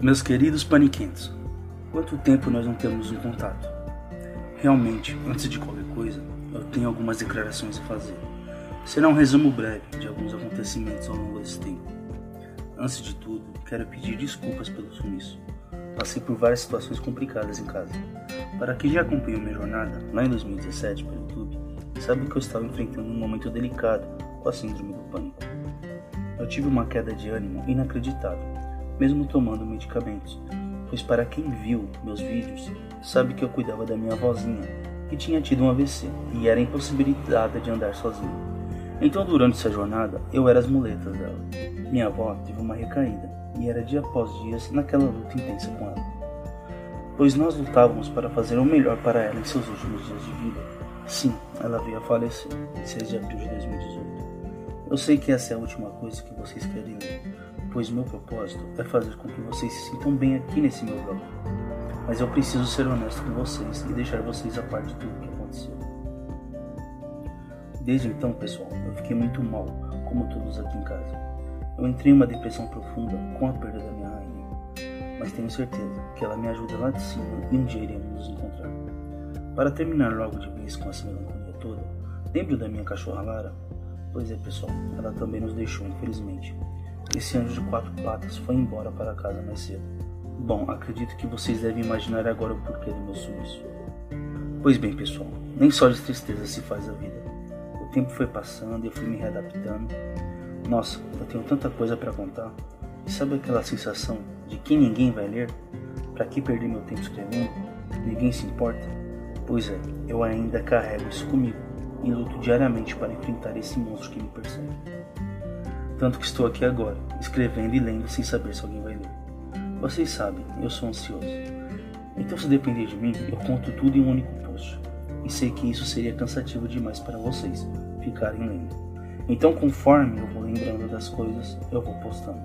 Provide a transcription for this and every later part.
Meus queridos paniquentos, quanto tempo nós não temos um contato? Realmente, antes de qualquer coisa, eu tenho algumas declarações a fazer. Será um resumo breve de alguns acontecimentos ao longo desse tempo. Antes de tudo, quero pedir desculpas pelo sumiço. Passei por várias situações complicadas em casa. Para quem já acompanhou minha jornada, lá em 2017 pelo YouTube, sabe que eu estava enfrentando um momento delicado com a síndrome do pânico. Eu tive uma queda de ânimo inacreditável mesmo tomando medicamentos, pois para quem viu meus vídeos sabe que eu cuidava da minha avózinha, que tinha tido um AVC e era impossibilitada de andar sozinha. Então, durante essa jornada, eu era as muletas dela. Minha avó teve uma recaída e era dia após dias naquela luta intensa com ela. Pois nós lutávamos para fazer o melhor para ela em seus últimos dias de vida. Sim, ela veio a falecer em 6 de abril de 2018. Eu sei que essa é a última coisa que vocês querem ler, pois meu propósito é fazer com que vocês se sintam bem aqui nesse meu blog. Mas eu preciso ser honesto com vocês e deixar vocês a par de tudo que aconteceu. Desde então, pessoal, eu fiquei muito mal, como todos aqui em casa. Eu entrei em uma depressão profunda com a perda da minha rainha, mas tenho certeza que ela me ajuda lá de cima e um dia iremos nos encontrar. Para terminar logo de vez com essa melancolia toda, lembro da minha cachorra Lara? Pois é, pessoal, ela também nos deixou, infelizmente. Esse anjo de quatro patas foi embora para casa mais cedo. Bom, acredito que vocês devem imaginar agora o porquê do meu sumiço. Pois bem, pessoal, nem só de tristeza se faz a vida. O tempo foi passando e eu fui me readaptando. Nossa, eu tenho tanta coisa para contar. E sabe aquela sensação de que ninguém vai ler? Para que perder meu tempo escrevendo? Ninguém se importa? Pois é, eu ainda carrego isso comigo e luto diariamente para enfrentar esse monstro que me persegue. Tanto que estou aqui agora, escrevendo e lendo sem saber se alguém vai ler. Vocês sabem, eu sou ansioso. Então, se depender de mim, eu conto tudo em um único post. E sei que isso seria cansativo demais para vocês ficarem lendo. Então, conforme eu vou lembrando das coisas, eu vou postando.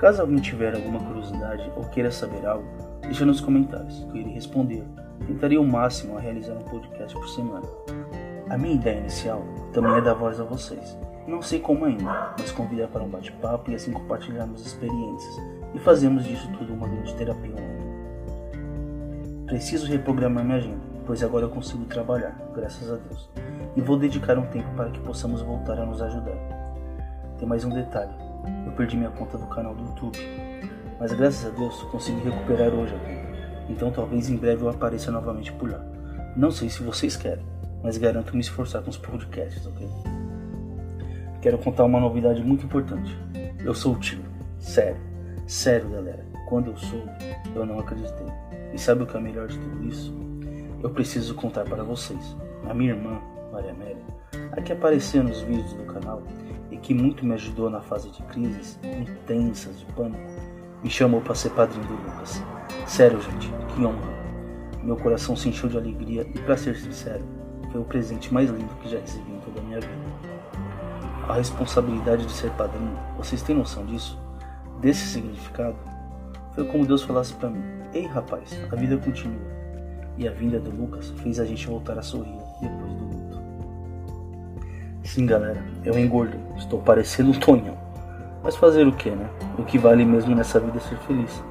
Caso alguém tiver alguma curiosidade ou queira saber algo, deixa nos comentários que eu irei responder. Tentarei o máximo a realizar um podcast por semana. A minha ideia inicial também é dar voz a vocês. Não sei como ainda, mas convidar para um bate-papo e assim compartilharmos experiências e fazemos disso tudo uma grande terapia online. Preciso reprogramar minha agenda, pois agora eu consigo trabalhar, graças a Deus, e vou dedicar um tempo para que possamos voltar a nos ajudar. Tem mais um detalhe: eu perdi minha conta do canal do YouTube, mas graças a Deus consegui recuperar hoje a conta, então talvez em breve eu apareça novamente por lá. Não sei se vocês querem, mas garanto me esforçar com os podcasts, ok? Quero contar uma novidade muito importante. Eu sou o tio. Sério. Sério, galera. Quando eu soube, eu não acreditei. E sabe o que é melhor de tudo isso? Eu preciso contar para vocês. A minha irmã, Maria Amélia, a que apareceu nos vídeos do canal e que muito me ajudou na fase de crises intensas de pânico, me chamou para ser padrinho do Lucas. Sério, gente, que honra. Meu coração se encheu de alegria e, para ser sincero, foi o presente mais lindo que já recebi em toda a minha vida a responsabilidade de ser padrinho. Vocês têm noção disso? Desse significado? Foi como Deus falasse para mim: Ei rapaz, a vida continua. E a vinda do Lucas fez a gente voltar a sorrir depois do luto. Sim, galera, eu engordei, estou parecendo um tonhão. Mas fazer o que, né? O que vale mesmo nessa vida é ser feliz.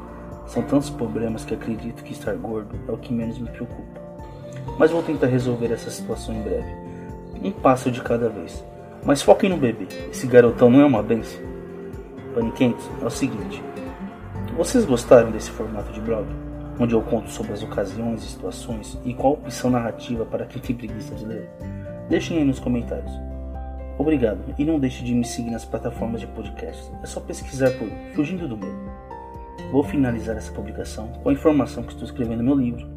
São tantos problemas que acredito que estar gordo é o que menos me preocupa. Mas vou tentar resolver essa situação em breve. Um passo de cada vez. Mas foquem no bebê. Esse garotão não é uma benção. Paniquentes, é o seguinte. Vocês gostaram desse formato de blog? Onde eu conto sobre as ocasiões e situações e qual opção narrativa para quem tem preguiça de ler? Deixem aí nos comentários. Obrigado e não deixe de me seguir nas plataformas de podcast. É só pesquisar por Fugindo do Medo. Vou finalizar essa publicação com a informação que estou escrevendo no meu livro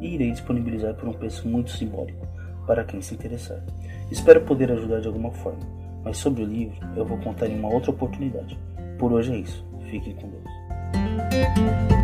e irei disponibilizar por um preço muito simbólico para quem se interessar. Espero poder ajudar de alguma forma, mas sobre o livro eu vou contar em uma outra oportunidade. Por hoje é isso. Fiquem com Deus.